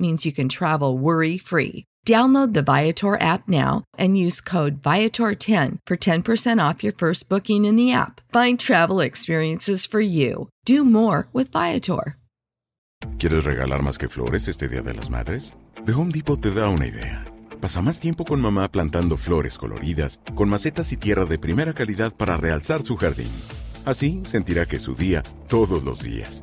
means you can travel worry free. Download the Viator app now and use code Viator10 for 10% off your first booking in the app. Find travel experiences for you. Do more with Viator. ¿Quieres regalar más que flores este Día de las Madres? The Home Depot te da una idea. Pasa más tiempo con mamá plantando flores coloridas, con macetas y tierra de primera calidad para realzar su jardín. Así sentirá que es su día todos los días.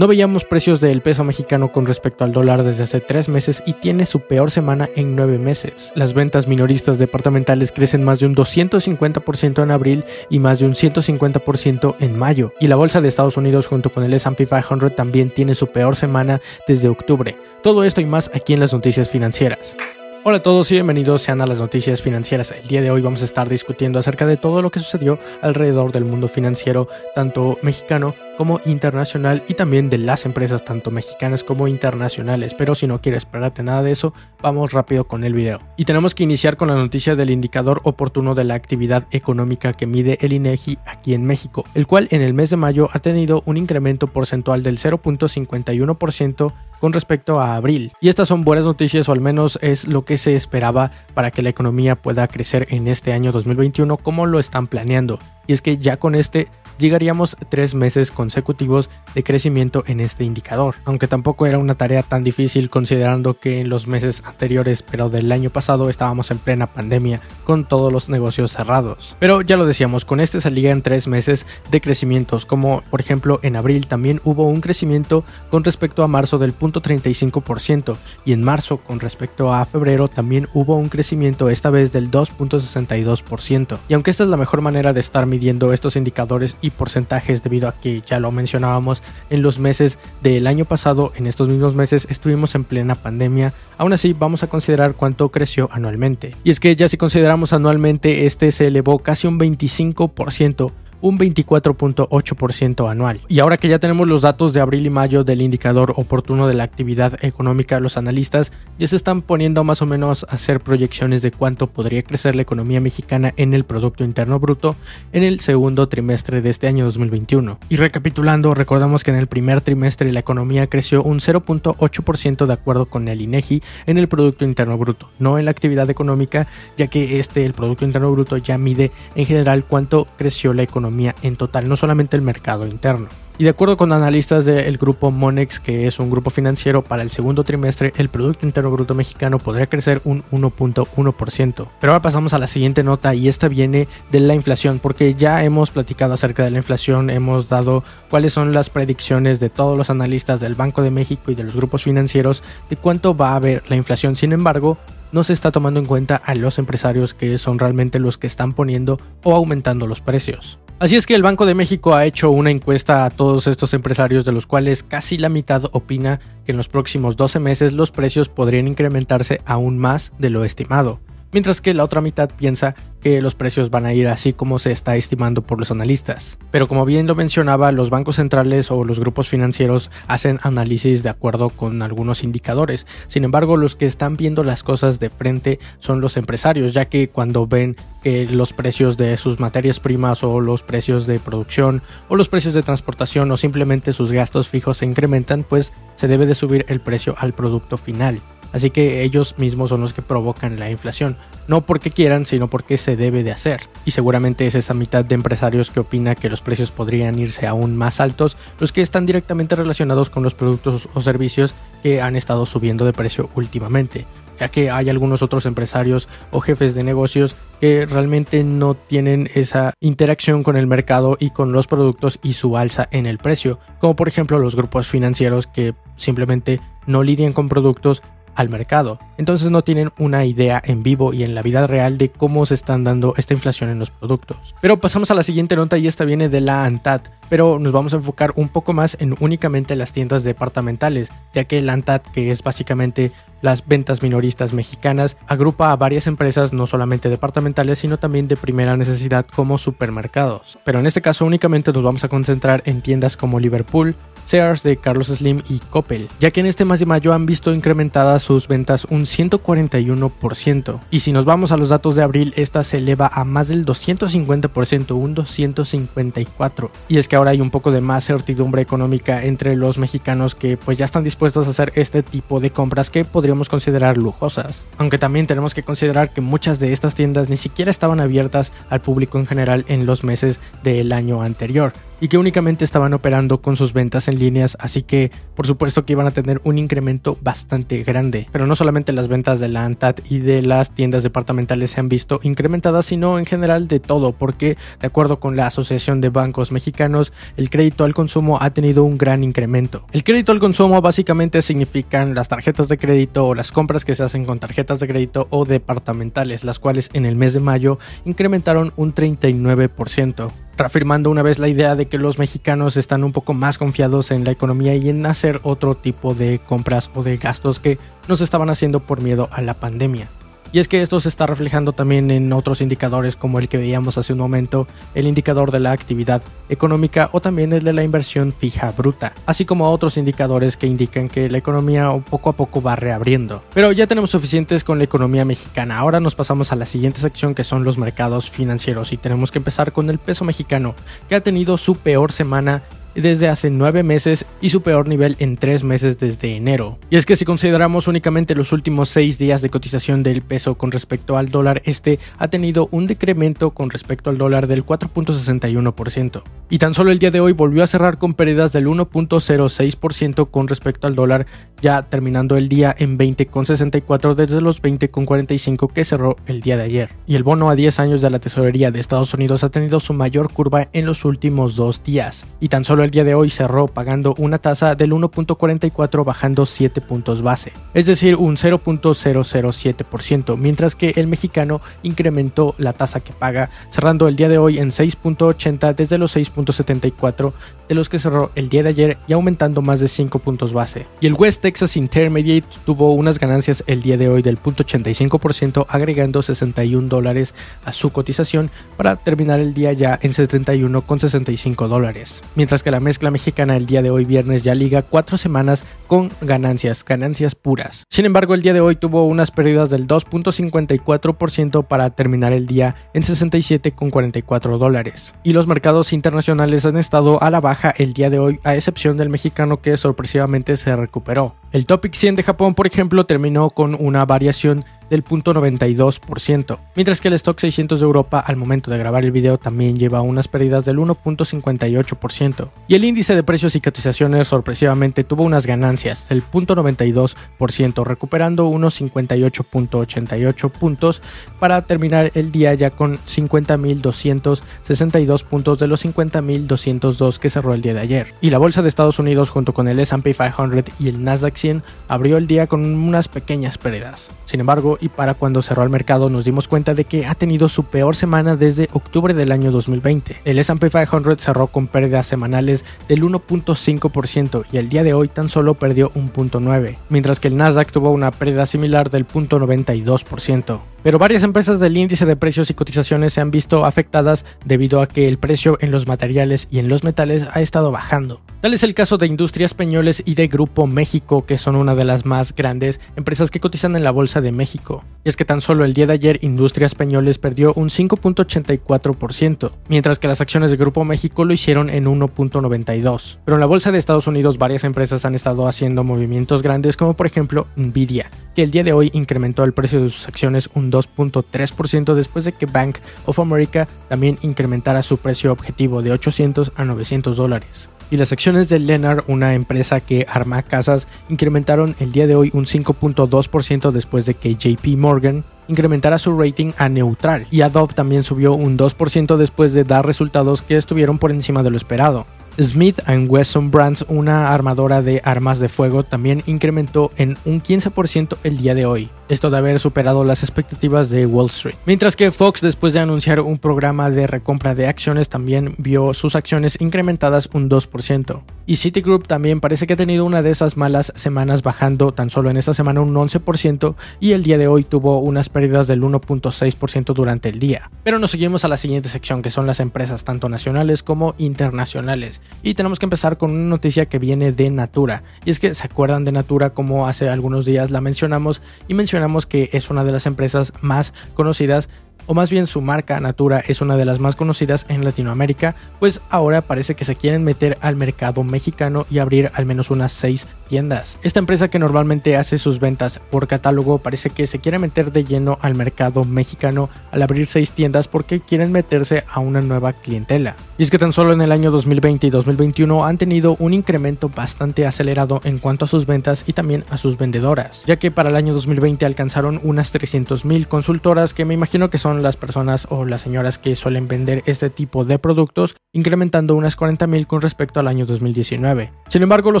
No veíamos precios del peso mexicano con respecto al dólar desde hace tres meses y tiene su peor semana en nueve meses. Las ventas minoristas departamentales crecen más de un 250% en abril y más de un 150% en mayo. Y la bolsa de Estados Unidos junto con el SP 500 también tiene su peor semana desde octubre. Todo esto y más aquí en las noticias financieras. Hola a todos y bienvenidos sean a las noticias financieras. El día de hoy vamos a estar discutiendo acerca de todo lo que sucedió alrededor del mundo financiero, tanto mexicano como internacional y también de las empresas tanto mexicanas como internacionales. Pero si no quieres esperarte nada de eso, vamos rápido con el video. Y tenemos que iniciar con la noticia del indicador oportuno de la actividad económica que mide el INEGI aquí en México, el cual en el mes de mayo ha tenido un incremento porcentual del 0.51% con respecto a abril. Y estas son buenas noticias o al menos es lo que se esperaba para que la economía pueda crecer en este año 2021 como lo están planeando. Y es que ya con este llegaríamos tres meses consecutivos de crecimiento en este indicador, aunque tampoco era una tarea tan difícil considerando que en los meses anteriores, pero del año pasado, estábamos en plena pandemia con todos los negocios cerrados. Pero ya lo decíamos, con este salían tres meses de crecimientos, como por ejemplo en abril también hubo un crecimiento con respecto a marzo del 0.35% y en marzo con respecto a febrero también hubo un crecimiento esta vez del 2.62%. Y aunque esta es la mejor manera de estar midiendo estos indicadores y porcentajes debido a que ya lo mencionábamos en los meses del año pasado, en estos mismos meses estuvimos en plena pandemia, aún así vamos a considerar cuánto creció anualmente. Y es que ya si consideramos anualmente este se elevó casi un 25% un 24.8% anual. Y ahora que ya tenemos los datos de abril y mayo del indicador oportuno de la actividad económica, los analistas ya se están poniendo más o menos a hacer proyecciones de cuánto podría crecer la economía mexicana en el Producto Interno Bruto en el segundo trimestre de este año 2021. Y recapitulando, recordamos que en el primer trimestre la economía creció un 0.8% de acuerdo con el INEGI en el Producto Interno Bruto, no en la actividad económica, ya que este, el Producto Interno Bruto, ya mide en general cuánto creció la economía en total, no solamente el mercado interno. Y de acuerdo con analistas del grupo Monex, que es un grupo financiero, para el segundo trimestre el Producto Interno Bruto mexicano podría crecer un 1.1%. Pero ahora pasamos a la siguiente nota y esta viene de la inflación, porque ya hemos platicado acerca de la inflación, hemos dado cuáles son las predicciones de todos los analistas del Banco de México y de los grupos financieros de cuánto va a haber la inflación. Sin embargo, no se está tomando en cuenta a los empresarios que son realmente los que están poniendo o aumentando los precios. Así es que el Banco de México ha hecho una encuesta a todos estos empresarios de los cuales casi la mitad opina que en los próximos 12 meses los precios podrían incrementarse aún más de lo estimado mientras que la otra mitad piensa que los precios van a ir así como se está estimando por los analistas. Pero como bien lo mencionaba, los bancos centrales o los grupos financieros hacen análisis de acuerdo con algunos indicadores. Sin embargo, los que están viendo las cosas de frente son los empresarios, ya que cuando ven que los precios de sus materias primas o los precios de producción o los precios de transportación o simplemente sus gastos fijos se incrementan, pues se debe de subir el precio al producto final. Así que ellos mismos son los que provocan la inflación, no porque quieran, sino porque se debe de hacer. Y seguramente es esta mitad de empresarios que opina que los precios podrían irse aún más altos, los que están directamente relacionados con los productos o servicios que han estado subiendo de precio últimamente ya que hay algunos otros empresarios o jefes de negocios que realmente no tienen esa interacción con el mercado y con los productos y su alza en el precio, como por ejemplo los grupos financieros que simplemente no lidian con productos al mercado. Entonces no tienen una idea en vivo y en la vida real de cómo se están dando esta inflación en los productos. Pero pasamos a la siguiente nota y esta viene de la ANTAD, pero nos vamos a enfocar un poco más en únicamente las tiendas departamentales, ya que la ANTAD, que es básicamente las ventas minoristas mexicanas, agrupa a varias empresas no solamente departamentales, sino también de primera necesidad como supermercados. Pero en este caso únicamente nos vamos a concentrar en tiendas como Liverpool, Sears de Carlos Slim y Coppel, ya que en este mes de mayo han visto incrementadas sus ventas un 141%. Y si nos vamos a los datos de abril, esta se eleva a más del 250%, un 254%. Y es que ahora hay un poco de más certidumbre económica entre los mexicanos que pues ya están dispuestos a hacer este tipo de compras que podríamos considerar lujosas. Aunque también tenemos que considerar que muchas de estas tiendas ni siquiera estaban abiertas al público en general en los meses del año anterior y que únicamente estaban operando con sus ventas en líneas, así que por supuesto que iban a tener un incremento bastante grande. Pero no solamente las ventas de la ANTAD y de las tiendas departamentales se han visto incrementadas, sino en general de todo, porque de acuerdo con la Asociación de Bancos Mexicanos, el crédito al consumo ha tenido un gran incremento. El crédito al consumo básicamente significan las tarjetas de crédito o las compras que se hacen con tarjetas de crédito o departamentales, las cuales en el mes de mayo incrementaron un 39% reafirmando una vez la idea de que los mexicanos están un poco más confiados en la economía y en hacer otro tipo de compras o de gastos que no se estaban haciendo por miedo a la pandemia. Y es que esto se está reflejando también en otros indicadores como el que veíamos hace un momento, el indicador de la actividad económica o también el de la inversión fija bruta, así como otros indicadores que indican que la economía poco a poco va reabriendo. Pero ya tenemos suficientes con la economía mexicana, ahora nos pasamos a la siguiente sección que son los mercados financieros y tenemos que empezar con el peso mexicano, que ha tenido su peor semana desde hace nueve meses y su peor nivel en tres meses desde enero. Y es que si consideramos únicamente los últimos seis días de cotización del peso con respecto al dólar, este ha tenido un decremento con respecto al dólar del 4.61%. Y tan solo el día de hoy volvió a cerrar con pérdidas del 1.06% con respecto al dólar, ya terminando el día en 20.64 desde los 20.45 que cerró el día de ayer. Y el bono a 10 años de la tesorería de Estados Unidos ha tenido su mayor curva en los últimos dos días. Y tan solo el día de hoy cerró pagando una tasa del 1.44 bajando 7 puntos base, es decir, un 0.007%, mientras que el mexicano incrementó la tasa que paga, cerrando el día de hoy en 6.80 desde los 6.74 de los que cerró el día de ayer y aumentando más de 5 puntos base. Y el West Texas Intermediate tuvo unas ganancias el día de hoy del 0.85% agregando 61 dólares a su cotización para terminar el día ya en 71,65 dólares, mientras que la mezcla mexicana el día de hoy viernes ya liga cuatro semanas con ganancias, ganancias puras. Sin embargo, el día de hoy tuvo unas pérdidas del 2.54% para terminar el día en 67,44 dólares. Y los mercados internacionales han estado a la baja el día de hoy, a excepción del mexicano que sorpresivamente se recuperó. El Topic 100 de Japón, por ejemplo, terminó con una variación del 0.92%, mientras que el stock 600 de Europa al momento de grabar el video también lleva unas pérdidas del 1.58%, y el índice de precios y cotizaciones sorpresivamente tuvo unas ganancias del 0.92%, recuperando unos 58.88 puntos para terminar el día ya con 50.262 puntos de los 50.202 que cerró el día de ayer. Y la bolsa de Estados Unidos junto con el S&P 500 y el Nasdaq 100 abrió el día con unas pequeñas pérdidas. Sin embargo, y para cuando cerró el mercado nos dimos cuenta de que ha tenido su peor semana desde octubre del año 2020. El S&P 500 cerró con pérdidas semanales del 1.5% y el día de hoy tan solo perdió un punto mientras que el Nasdaq tuvo una pérdida similar del 0.92%. Pero varias empresas del índice de precios y cotizaciones se han visto afectadas debido a que el precio en los materiales y en los metales ha estado bajando. Tal es el caso de Industrias Peñoles y de Grupo México, que son una de las más grandes empresas que cotizan en la Bolsa de México. Y es que tan solo el día de ayer Industrias Peñoles perdió un 5.84%, mientras que las acciones de Grupo México lo hicieron en 1.92%. Pero en la bolsa de Estados Unidos varias empresas han estado haciendo movimientos grandes como por ejemplo Nvidia, que el día de hoy incrementó el precio de sus acciones un 2.3% después de que Bank of America también incrementara su precio objetivo de 800 a 900 dólares. Y las acciones de Lennar, una empresa que arma casas, incrementaron el día de hoy un 5.2% después de que JP Morgan incrementara su rating a neutral. Y Adobe también subió un 2% después de dar resultados que estuvieron por encima de lo esperado. Smith Wesson Brands, una armadora de armas de fuego, también incrementó en un 15% el día de hoy esto de haber superado las expectativas de Wall Street. Mientras que Fox, después de anunciar un programa de recompra de acciones, también vio sus acciones incrementadas un 2%. Y Citigroup también parece que ha tenido una de esas malas semanas bajando tan solo en esta semana un 11% y el día de hoy tuvo unas pérdidas del 1.6% durante el día. Pero nos seguimos a la siguiente sección que son las empresas tanto nacionales como internacionales. Y tenemos que empezar con una noticia que viene de Natura. Y es que se acuerdan de Natura como hace algunos días la mencionamos y mencionamos que es una de las empresas más conocidas o más bien su marca Natura es una de las más conocidas en Latinoamérica, pues ahora parece que se quieren meter al mercado mexicano y abrir al menos unas 6 tiendas. Esta empresa que normalmente hace sus ventas por catálogo parece que se quiere meter de lleno al mercado mexicano al abrir 6 tiendas porque quieren meterse a una nueva clientela. Y es que tan solo en el año 2020 y 2021 han tenido un incremento bastante acelerado en cuanto a sus ventas y también a sus vendedoras, ya que para el año 2020 alcanzaron unas 300.000 consultoras que me imagino que son las personas o las señoras que suelen vender este tipo de productos, incrementando unas 40.000 con respecto al año 2019. Sin embargo, lo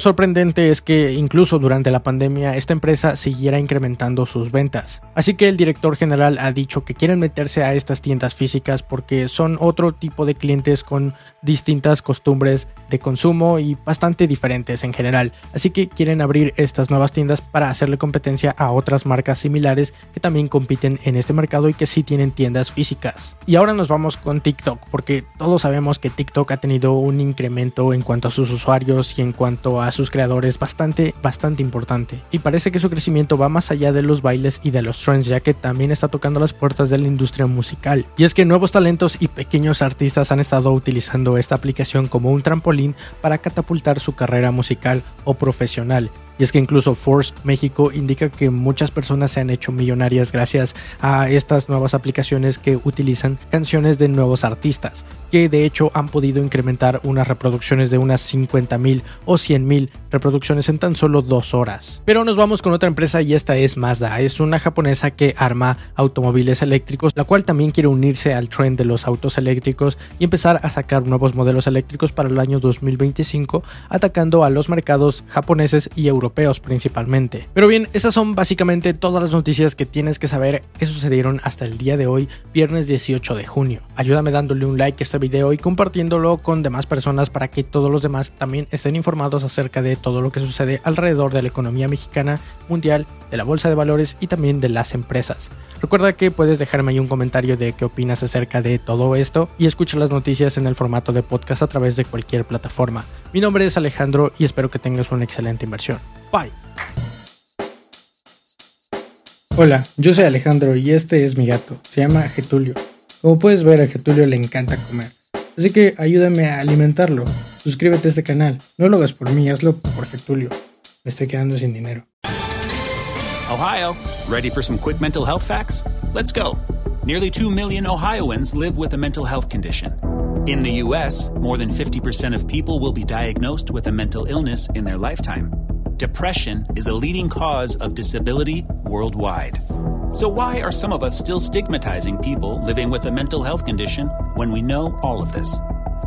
sorprendente es que incluso durante la pandemia esta empresa siguiera incrementando sus ventas. Así que el director general ha dicho que quieren meterse a estas tiendas físicas porque son otro tipo de clientes con distintas costumbres de consumo y bastante diferentes en general. Así que quieren abrir estas nuevas tiendas para hacerle competencia a otras marcas similares que también compiten en este mercado y que sí tienen físicas. Y ahora nos vamos con TikTok, porque todos sabemos que TikTok ha tenido un incremento en cuanto a sus usuarios y en cuanto a sus creadores bastante, bastante importante. Y parece que su crecimiento va más allá de los bailes y de los trends, ya que también está tocando las puertas de la industria musical. Y es que nuevos talentos y pequeños artistas han estado utilizando esta aplicación como un trampolín para catapultar su carrera musical o profesional y es que incluso Force México indica que muchas personas se han hecho millonarias gracias a estas nuevas aplicaciones que utilizan canciones de nuevos artistas, que de hecho han podido incrementar unas reproducciones de unas 50.000 o 100.000 reproducciones en tan solo dos horas. Pero nos vamos con otra empresa y esta es Mazda, es una japonesa que arma automóviles eléctricos, la cual también quiere unirse al trend de los autos eléctricos y empezar a sacar nuevos modelos eléctricos para el año 2025, atacando a los mercados japoneses y europeos principalmente. Pero bien, esas son básicamente todas las noticias que tienes que saber que sucedieron hasta el día de hoy, viernes 18 de junio. Ayúdame dándole un like a este video y compartiéndolo con demás personas para que todos los demás también estén informados acerca de todo lo que sucede alrededor de la economía mexicana, mundial, de la bolsa de valores y también de las empresas. Recuerda que puedes dejarme ahí un comentario de qué opinas acerca de todo esto y escucha las noticias en el formato de podcast a través de cualquier plataforma. Mi nombre es Alejandro y espero que tengas una excelente inversión. Bye. Hola, yo soy Alejandro y este es mi gato. Se llama Getulio. Como puedes ver, a Getulio le encanta comer. Así que ayúdame a alimentarlo. Suscríbete a este canal. No lo hagas por mí, hazlo por Getulio. Me estoy quedando sin dinero. Ohio, ready for some quick mental health facts? Let's go. Nearly 2 million Ohioans live with a mental health condition. In the U.S., more than 50% of people will be diagnosed with a mental illness in their lifetime. Depression is a leading cause of disability worldwide. So, why are some of us still stigmatizing people living with a mental health condition when we know all of this?